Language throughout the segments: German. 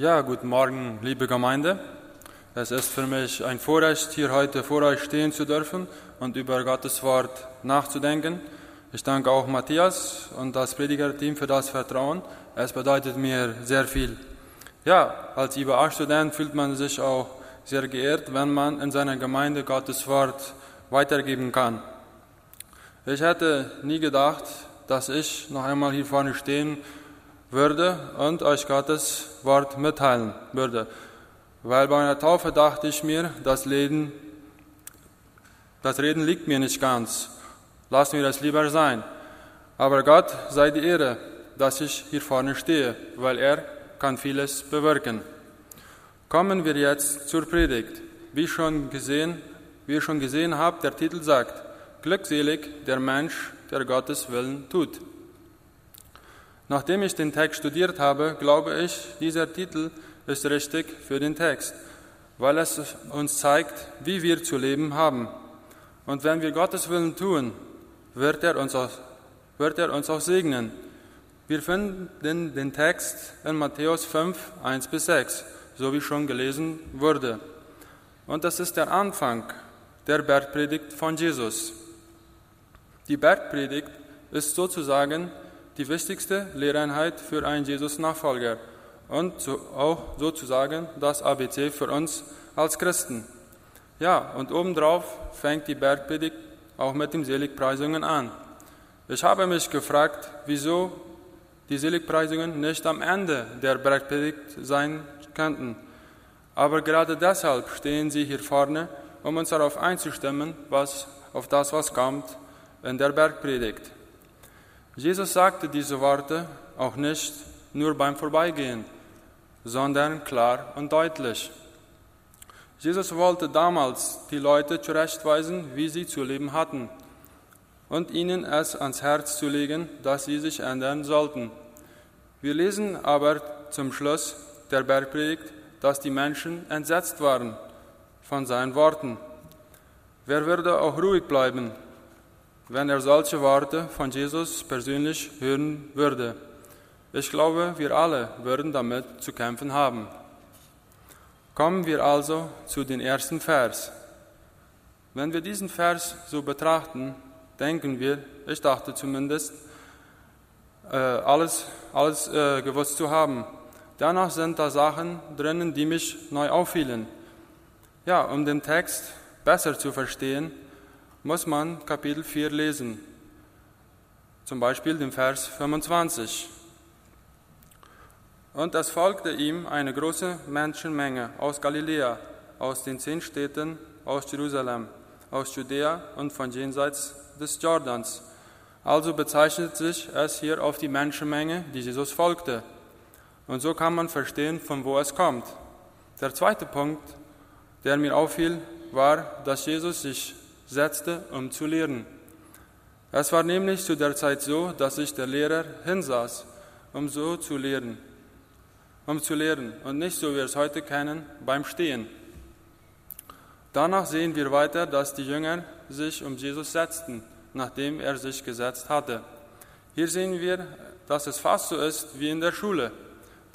Ja, guten Morgen, liebe Gemeinde. Es ist für mich ein Vorrecht, hier heute vor euch stehen zu dürfen und über Gottes Wort nachzudenken. Ich danke auch Matthias und das Predigerteam für das Vertrauen. Es bedeutet mir sehr viel. Ja, als IBA-Student fühlt man sich auch sehr geehrt, wenn man in seiner Gemeinde Gottes Wort weitergeben kann. Ich hätte nie gedacht, dass ich noch einmal hier vorne stehen würde und euch Gottes Wort mitteilen würde. Weil bei einer Taufe dachte ich mir, das Reden, das Reden liegt mir nicht ganz. Lassen wir es lieber sein. Aber Gott sei die Ehre, dass ich hier vorne stehe, weil er kann vieles bewirken. Kommen wir jetzt zur Predigt. Wie schon gesehen, wie ihr schon gesehen habt, der Titel sagt, glückselig der Mensch, der Gottes Willen tut. Nachdem ich den Text studiert habe, glaube ich, dieser Titel ist richtig für den Text, weil es uns zeigt, wie wir zu leben haben. Und wenn wir Gottes Willen tun, wird er uns auch, wird er uns auch segnen. Wir finden den Text in Matthäus 5, 1 bis 6, so wie schon gelesen wurde. Und das ist der Anfang der Bergpredigt von Jesus. Die Bergpredigt ist sozusagen die wichtigste Lehreinheit für einen Jesus-Nachfolger und auch sozusagen das ABC für uns als Christen. Ja, und obendrauf fängt die Bergpredigt auch mit den Seligpreisungen an. Ich habe mich gefragt, wieso die Seligpreisungen nicht am Ende der Bergpredigt sein könnten. Aber gerade deshalb stehen sie hier vorne, um uns darauf einzustimmen, was, auf das, was kommt in der Bergpredigt. Jesus sagte diese Worte auch nicht nur beim Vorbeigehen, sondern klar und deutlich. Jesus wollte damals die Leute zurechtweisen, wie sie zu leben hatten, und ihnen es ans Herz zu legen, dass sie sich ändern sollten. Wir lesen aber zum Schluss der Bergpredigt, dass die Menschen entsetzt waren von seinen Worten. Wer würde auch ruhig bleiben, wenn er solche Worte von Jesus persönlich hören würde. Ich glaube, wir alle würden damit zu kämpfen haben. Kommen wir also zu den ersten Vers. Wenn wir diesen Vers so betrachten, denken wir, ich dachte zumindest, äh, alles, alles äh, gewusst zu haben. Dennoch sind da Sachen drinnen, die mich neu auffielen. Ja, um den Text besser zu verstehen, muss man Kapitel 4 lesen. Zum Beispiel den Vers 25. Und es folgte ihm eine große Menschenmenge aus Galiläa, aus den zehn Städten, aus Jerusalem, aus Judäa und von jenseits des Jordans. Also bezeichnet sich es hier auf die Menschenmenge, die Jesus folgte. Und so kann man verstehen, von wo es kommt. Der zweite Punkt, der mir auffiel, war, dass Jesus sich setzte, um zu lehren. Es war nämlich zu der Zeit so, dass sich der Lehrer hinsaß, um so zu lehren, um zu lehren und nicht so wie wir es heute kennen, beim Stehen. Danach sehen wir weiter, dass die Jünger sich um Jesus setzten, nachdem er sich gesetzt hatte. Hier sehen wir, dass es fast so ist wie in der Schule.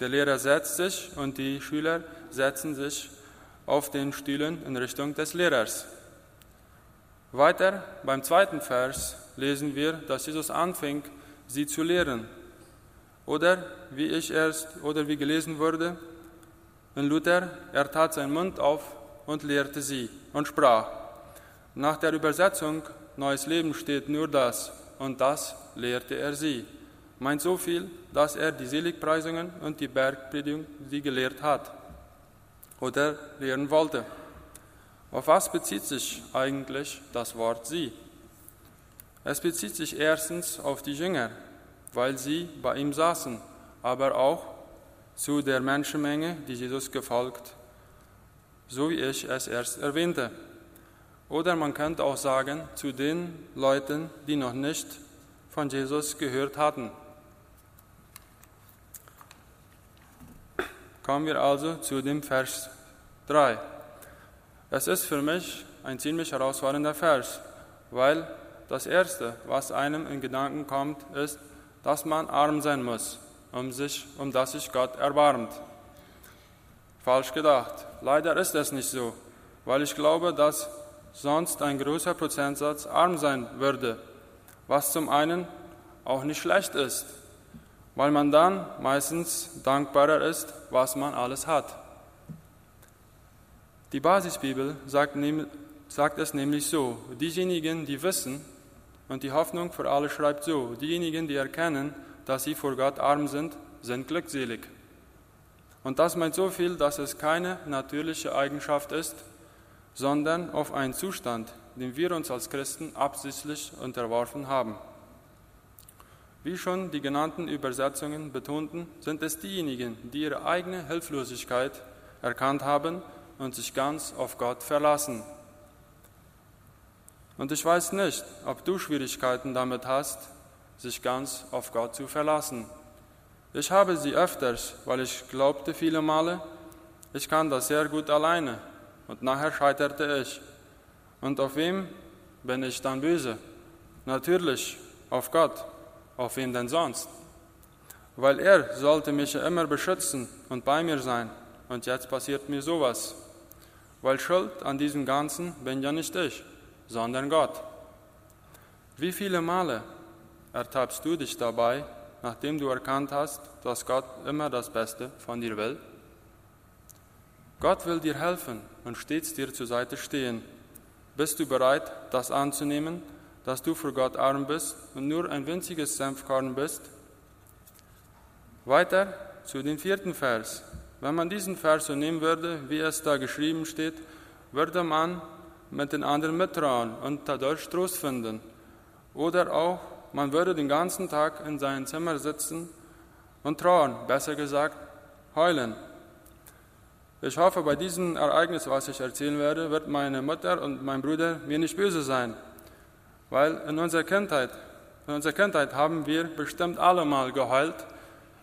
Der Lehrer setzt sich und die Schüler setzen sich auf den Stühlen in Richtung des Lehrers. Weiter beim zweiten Vers lesen wir, dass Jesus anfing, sie zu lehren. Oder wie ich erst oder wie gelesen wurde in Luther, er tat seinen Mund auf und lehrte sie und sprach. Nach der Übersetzung Neues Leben steht nur das und das lehrte er sie. Meint so viel, dass er die Seligpreisungen und die Bergpredigt sie gelehrt hat oder lehren wollte. Auf was bezieht sich eigentlich das Wort sie? Es bezieht sich erstens auf die Jünger, weil sie bei ihm saßen, aber auch zu der Menschenmenge, die Jesus gefolgt, so wie ich es erst erwähnte. Oder man könnte auch sagen, zu den Leuten, die noch nicht von Jesus gehört hatten. Kommen wir also zu dem Vers 3. Es ist für mich ein ziemlich herausfordernder Vers, weil das Erste, was einem in Gedanken kommt, ist, dass man arm sein muss, um, sich, um das sich Gott erbarmt. Falsch gedacht. Leider ist es nicht so, weil ich glaube, dass sonst ein großer Prozentsatz arm sein würde, was zum einen auch nicht schlecht ist, weil man dann meistens dankbarer ist, was man alles hat. Die Basisbibel sagt, sagt es nämlich so, diejenigen, die wissen, und die Hoffnung für alle schreibt so, diejenigen, die erkennen, dass sie vor Gott arm sind, sind glückselig. Und das meint so viel, dass es keine natürliche Eigenschaft ist, sondern auf einen Zustand, dem wir uns als Christen absichtlich unterworfen haben. Wie schon die genannten Übersetzungen betonten, sind es diejenigen, die ihre eigene Hilflosigkeit erkannt haben und sich ganz auf Gott verlassen. Und ich weiß nicht, ob du Schwierigkeiten damit hast, sich ganz auf Gott zu verlassen. Ich habe sie öfters, weil ich glaubte viele Male, ich kann das sehr gut alleine und nachher scheiterte ich. Und auf wem bin ich dann böse? Natürlich auf Gott. Auf wen denn sonst? Weil er sollte mich immer beschützen und bei mir sein. Und jetzt passiert mir sowas. Weil Schuld an diesem Ganzen bin ja nicht ich, sondern Gott. Wie viele Male ertappst du dich dabei, nachdem du erkannt hast, dass Gott immer das Beste von dir will? Gott will dir helfen und stets dir zur Seite stehen. Bist du bereit, das anzunehmen, dass du für Gott arm bist und nur ein winziges Senfkorn bist? Weiter zu dem vierten Vers. Wenn man diesen Vers so nehmen würde, wie es da geschrieben steht, würde man mit den anderen mittrauen und dadurch Trost finden. Oder auch, man würde den ganzen Tag in seinem Zimmer sitzen und trauern, besser gesagt, heulen ich hoffe, bei diesem Ereignis, was ich erzählen werde, wird meine Mutter und mein Bruder mir nicht böse sein, weil in unserer Kindheit, in unserer Kindheit haben wir bestimmt alle mal geheult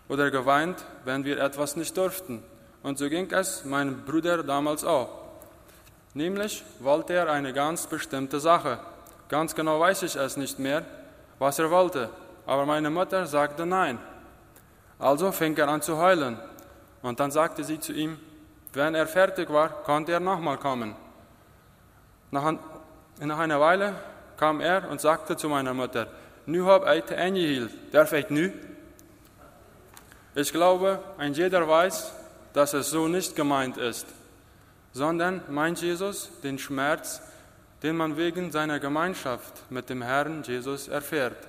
oder geweint, wenn wir etwas nicht durften. Und so ging es meinem Bruder damals auch. Nämlich wollte er eine ganz bestimmte Sache. Ganz genau weiß ich es nicht mehr, was er wollte. Aber meine Mutter sagte nein. Also fing er an zu heulen. Und dann sagte sie zu ihm, wenn er fertig war, konnte er nochmal kommen. Nach, nach einer Weile kam er und sagte zu meiner Mutter, nu hab ich te ingehield, darf ich nu? Ich glaube, ein jeder weiß, dass es so nicht gemeint ist, sondern meint Jesus den Schmerz, den man wegen seiner Gemeinschaft mit dem Herrn Jesus erfährt.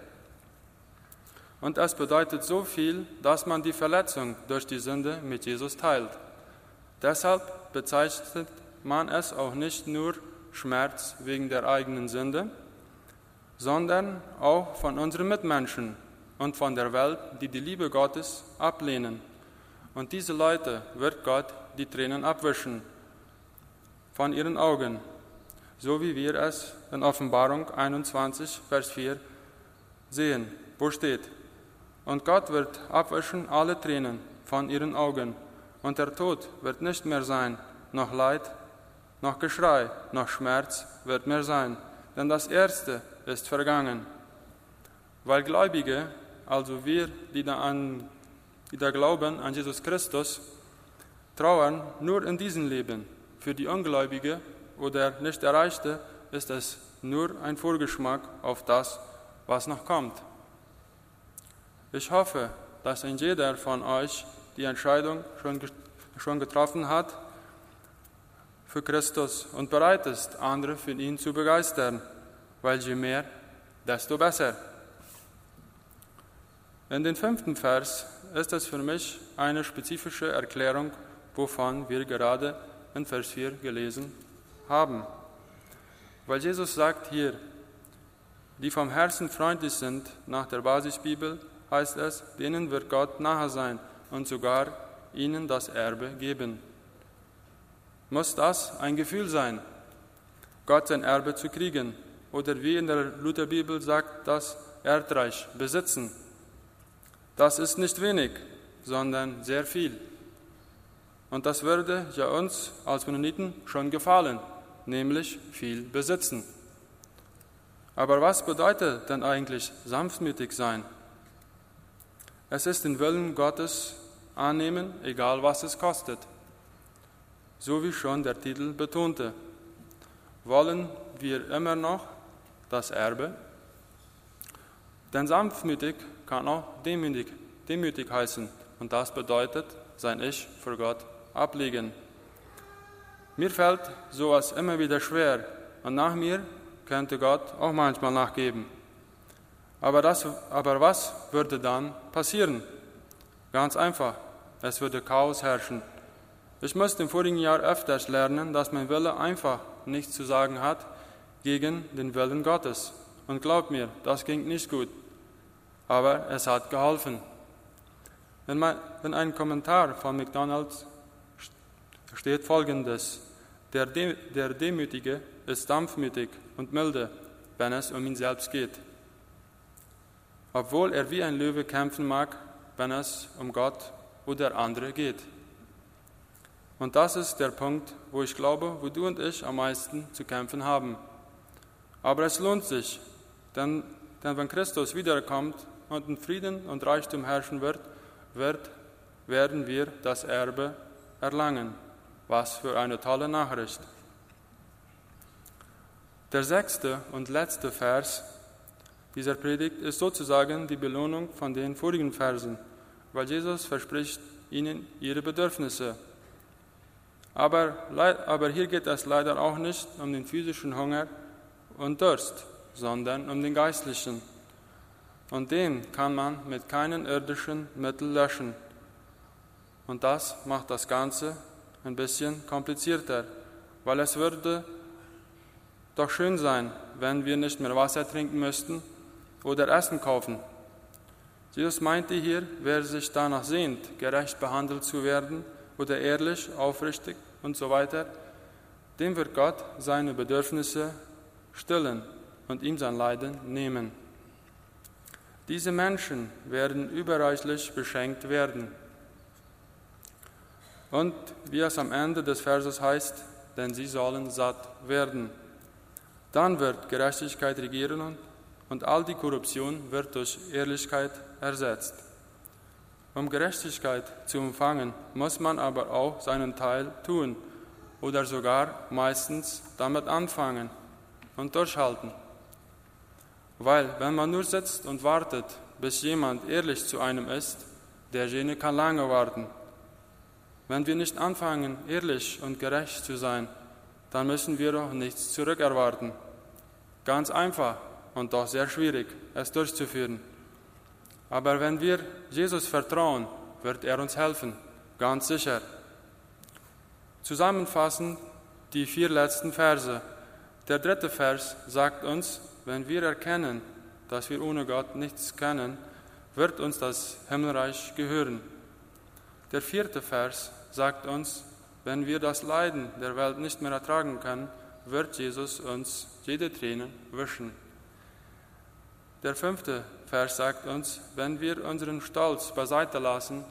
Und es bedeutet so viel, dass man die Verletzung durch die Sünde mit Jesus teilt. Deshalb bezeichnet man es auch nicht nur Schmerz wegen der eigenen Sünde, sondern auch von unseren Mitmenschen und von der Welt, die die Liebe Gottes ablehnen. Und diese Leute wird Gott die Tränen abwischen von ihren Augen, so wie wir es in Offenbarung 21, Vers 4 sehen, wo steht, und Gott wird abwischen alle Tränen von ihren Augen und der Tod wird nicht mehr sein, noch Leid, noch Geschrei, noch Schmerz wird mehr sein, denn das Erste ist vergangen. Weil Gläubige, also wir, die da, an, die da glauben an Jesus Christus, trauern nur in diesem Leben. Für die Ungläubige oder nicht Erreichte ist es nur ein Vorgeschmack auf das, was noch kommt. Ich hoffe, dass ein jeder von euch die Entscheidung schon, schon getroffen hat für Christus und bereit ist, andere für ihn zu begeistern, weil je mehr, desto besser. In den fünften Vers ist es für mich eine spezifische Erklärung, wovon wir gerade in Vers 4 gelesen haben. Weil Jesus sagt hier, die vom Herzen freundlich sind, nach der Basisbibel heißt es, denen wird Gott nahe sein und sogar ihnen das Erbe geben. Muss das ein Gefühl sein, Gott sein Erbe zu kriegen? Oder wie in der Lutherbibel sagt das Erdreich besitzen? Das ist nicht wenig, sondern sehr viel. Und das würde ja uns als Mennoniten schon gefallen, nämlich viel besitzen. Aber was bedeutet denn eigentlich sanftmütig sein? Es ist den Willen Gottes annehmen, egal was es kostet. so wie schon der Titel betonte. Wollen wir immer noch das Erbe? Denn sanftmütig kann auch demütig, demütig heißen und das bedeutet sein Ich für Gott ablegen. Mir fällt sowas immer wieder schwer und nach mir könnte Gott auch manchmal nachgeben. Aber, das, aber was würde dann passieren? Ganz einfach, es würde Chaos herrschen. Ich musste im vorigen Jahr öfters lernen, dass mein Wille einfach nichts zu sagen hat gegen den Willen Gottes. Und glaubt mir, das ging nicht gut. Aber es hat geholfen. Wenn, man, wenn ein Kommentar von McDonald's steht folgendes, der, der Demütige ist dampfmütig und milde, wenn es um ihn selbst geht. Obwohl er wie ein Löwe kämpfen mag, wenn es um Gott oder andere geht. Und das ist der Punkt, wo ich glaube, wo du und ich am meisten zu kämpfen haben. Aber es lohnt sich, denn, denn wenn Christus wiederkommt und in Frieden und Reichtum herrschen wird, wird, werden wir das Erbe erlangen. Was für eine tolle Nachricht. Der sechste und letzte Vers dieser Predigt ist sozusagen die Belohnung von den vorigen Versen, weil Jesus verspricht ihnen ihre Bedürfnisse. Aber, aber hier geht es leider auch nicht um den physischen Hunger und Durst, sondern um den geistlichen. Und den kann man mit keinen irdischen Mitteln löschen. Und das macht das Ganze ein bisschen komplizierter, weil es würde doch schön sein, wenn wir nicht mehr Wasser trinken müssten oder Essen kaufen. Jesus meinte hier, wer sich danach sehnt, gerecht behandelt zu werden oder ehrlich, aufrichtig und so weiter, dem wird Gott seine Bedürfnisse stillen und ihm sein Leiden nehmen. Diese Menschen werden überreichlich beschenkt werden. Und wie es am Ende des Verses heißt, denn sie sollen satt werden. Dann wird Gerechtigkeit regieren und all die Korruption wird durch Ehrlichkeit ersetzt. Um Gerechtigkeit zu empfangen, muss man aber auch seinen Teil tun oder sogar meistens damit anfangen und durchhalten. Weil wenn man nur sitzt und wartet, bis jemand ehrlich zu einem ist, derjenige kann lange warten. Wenn wir nicht anfangen, ehrlich und gerecht zu sein, dann müssen wir doch nichts zurückerwarten. Ganz einfach und doch sehr schwierig, es durchzuführen. Aber wenn wir Jesus vertrauen, wird er uns helfen, ganz sicher. Zusammenfassend die vier letzten Verse. Der dritte Vers sagt uns, wenn wir erkennen, dass wir ohne Gott nichts können, wird uns das Himmelreich gehören. Der vierte Vers sagt uns, wenn wir das Leiden der Welt nicht mehr ertragen können, wird Jesus uns jede Träne wischen. Der fünfte Vers sagt uns, wenn wir unseren Stolz beiseite lassen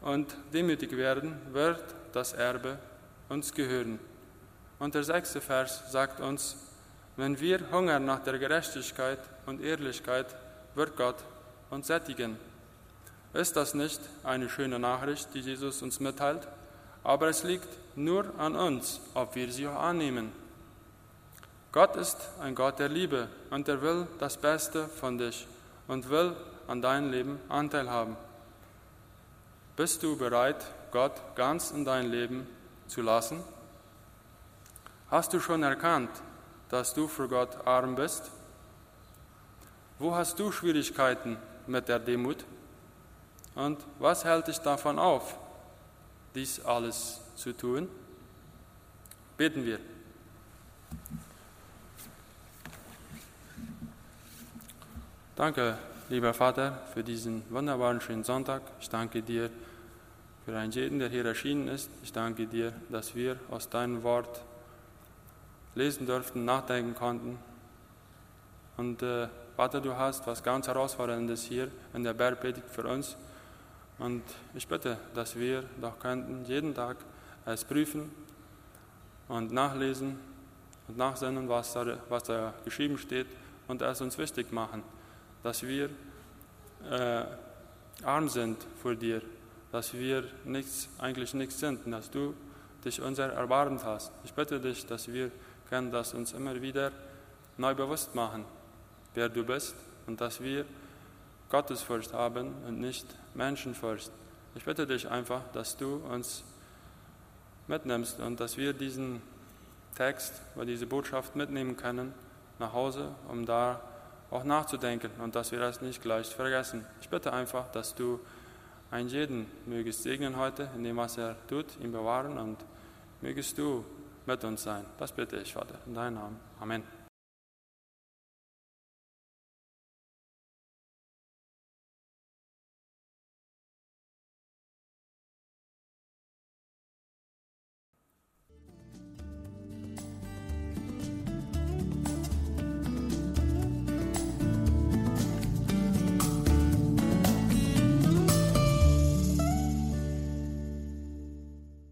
und demütig werden, wird das Erbe uns gehören. Und der sechste Vers sagt uns, wenn wir hungern nach der Gerechtigkeit und Ehrlichkeit, wird Gott uns sättigen. Ist das nicht eine schöne Nachricht, die Jesus uns mitteilt? Aber es liegt nur an uns, ob wir sie annehmen. Gott ist ein Gott der Liebe und er will das Beste von dich und will an deinem Leben Anteil haben. Bist du bereit, Gott ganz in dein Leben zu lassen? Hast du schon erkannt, dass du für Gott arm bist? Wo hast du Schwierigkeiten mit der Demut? Und was hält dich davon auf, dies alles zu tun? Beten wir. Danke, lieber Vater, für diesen wunderbaren schönen Sonntag. Ich danke dir für einen jeden, der hier erschienen ist. Ich danke dir, dass wir aus deinem Wort lesen durften, nachdenken konnten. Und äh, Vater, du hast was ganz Herausforderndes hier in der Bergpredigt für uns. Und ich bitte, dass wir doch könnten jeden Tag es prüfen und nachlesen und nachsinnen, was da, was da geschrieben steht und es uns wichtig machen dass wir äh, arm sind vor dir, dass wir nichts, eigentlich nichts sind, dass du dich unser erbarmt hast. Ich bitte dich, dass wir können das uns immer wieder neu bewusst machen, wer du bist und dass wir Gottesfurcht haben und nicht Menschenfurcht. Ich bitte dich einfach, dass du uns mitnimmst und dass wir diesen Text oder diese Botschaft mitnehmen können nach Hause, um da auch nachzudenken und dass wir das nicht gleich vergessen. Ich bitte einfach, dass du einen jeden mögest segnen heute in dem, was er tut, ihn bewahren und mögest du mit uns sein. Das bitte ich, Vater, in deinem Namen. Amen.